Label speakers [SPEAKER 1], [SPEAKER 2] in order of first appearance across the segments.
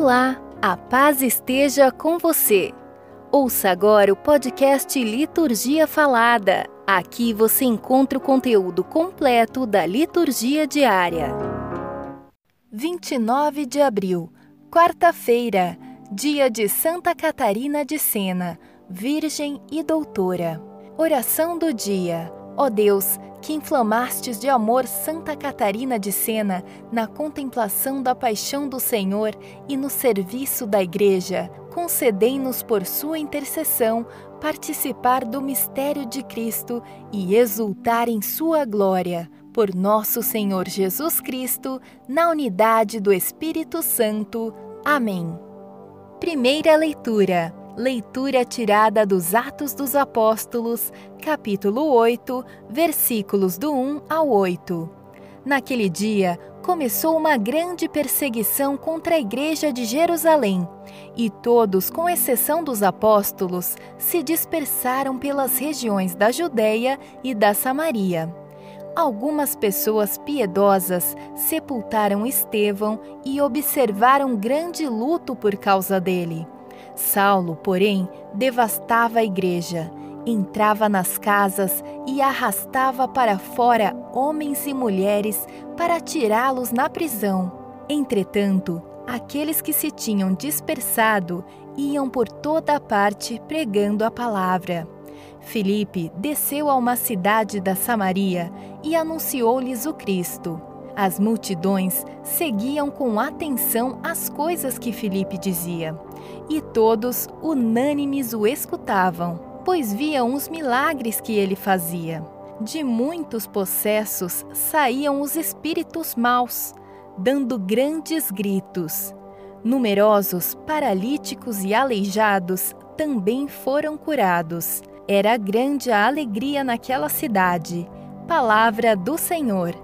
[SPEAKER 1] Olá, a paz esteja com você. Ouça agora o podcast Liturgia Falada. Aqui você encontra o conteúdo completo da liturgia diária. 29 de abril, quarta-feira, dia de Santa Catarina de Sena, Virgem e Doutora. Oração do dia. Ó Deus, que inflamastes de amor Santa Catarina de Sena na contemplação da paixão do Senhor e no serviço da Igreja, concedei-nos por sua intercessão participar do mistério de Cristo e exultar em sua glória. Por nosso Senhor Jesus Cristo, na unidade do Espírito Santo. Amém. Primeira leitura. Leitura tirada dos Atos dos Apóstolos, capítulo 8, versículos do 1 ao 8. Naquele dia, começou uma grande perseguição contra a igreja de Jerusalém, e todos, com exceção dos apóstolos, se dispersaram pelas regiões da Judéia e da Samaria. Algumas pessoas piedosas sepultaram Estevão e observaram grande luto por causa dele. Saulo, porém, devastava a igreja, entrava nas casas e arrastava para fora homens e mulheres para tirá-los na prisão. Entretanto, aqueles que se tinham dispersado iam por toda a parte pregando a palavra. Filipe desceu a uma cidade da Samaria e anunciou-lhes o Cristo. As multidões seguiam com atenção as coisas que Filipe dizia, e todos, unânimes, o escutavam, pois viam os milagres que ele fazia. De muitos possessos saíam os espíritos maus, dando grandes gritos. Numerosos paralíticos e aleijados também foram curados. Era grande a alegria naquela cidade. Palavra do Senhor.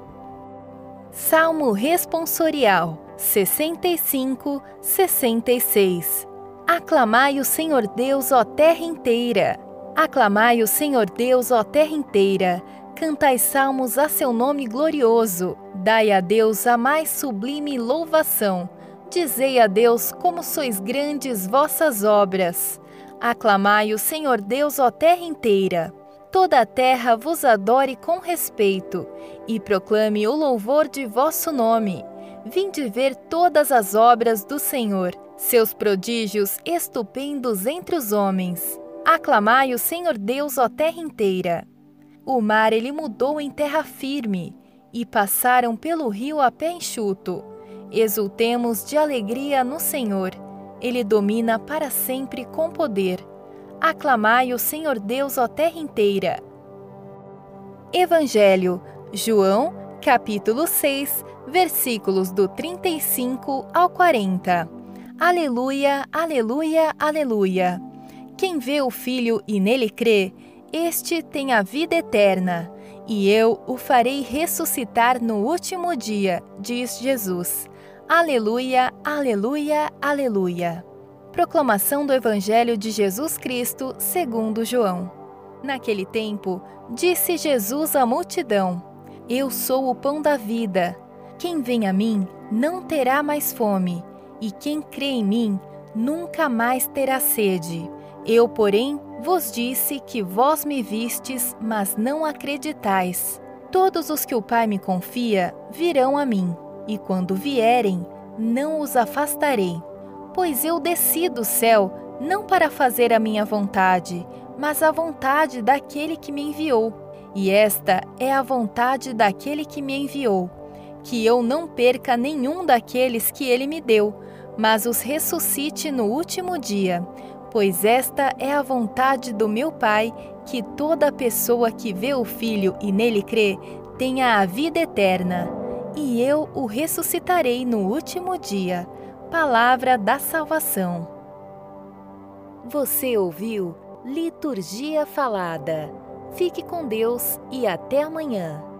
[SPEAKER 1] Salmo Responsorial 65, 66 Aclamai o Senhor Deus, ó terra inteira. Aclamai o Senhor Deus, ó terra inteira. Cantai salmos a seu nome glorioso. Dai a Deus a mais sublime louvação. Dizei a Deus como sois grandes vossas obras. Aclamai o Senhor Deus, ó terra inteira toda a terra vos adore com respeito e proclame o louvor de vosso nome. Vinde ver todas as obras do Senhor, seus prodígios estupendos entre os homens. Aclamai o Senhor Deus, ó terra inteira. O mar ele mudou em terra firme, e passaram pelo rio a pé enxuto. Exultemos de alegria no Senhor. Ele domina para sempre com poder. Aclamai o Senhor Deus, ó terra inteira. Evangelho, João, capítulo 6, versículos do 35 ao 40. Aleluia, aleluia, aleluia. Quem vê o Filho e nele crê, este tem a vida eterna, e eu o farei ressuscitar no último dia, diz Jesus. Aleluia, aleluia, aleluia. Proclamação do Evangelho de Jesus Cristo segundo João. Naquele tempo, disse Jesus à multidão: Eu sou o pão da vida. Quem vem a mim não terá mais fome, e quem crê em mim nunca mais terá sede. Eu, porém, vos disse que vós me vistes, mas não acreditais. Todos os que o Pai me confia virão a mim, e quando vierem, não os afastarei Pois eu desci do céu não para fazer a minha vontade, mas a vontade daquele que me enviou. E esta é a vontade daquele que me enviou, que eu não perca nenhum daqueles que ele me deu, mas os ressuscite no último dia. Pois esta é a vontade do meu Pai, que toda pessoa que vê o Filho e nele crê tenha a vida eterna, e eu o ressuscitarei no último dia. Palavra da Salvação. Você ouviu Liturgia Falada. Fique com Deus e até amanhã.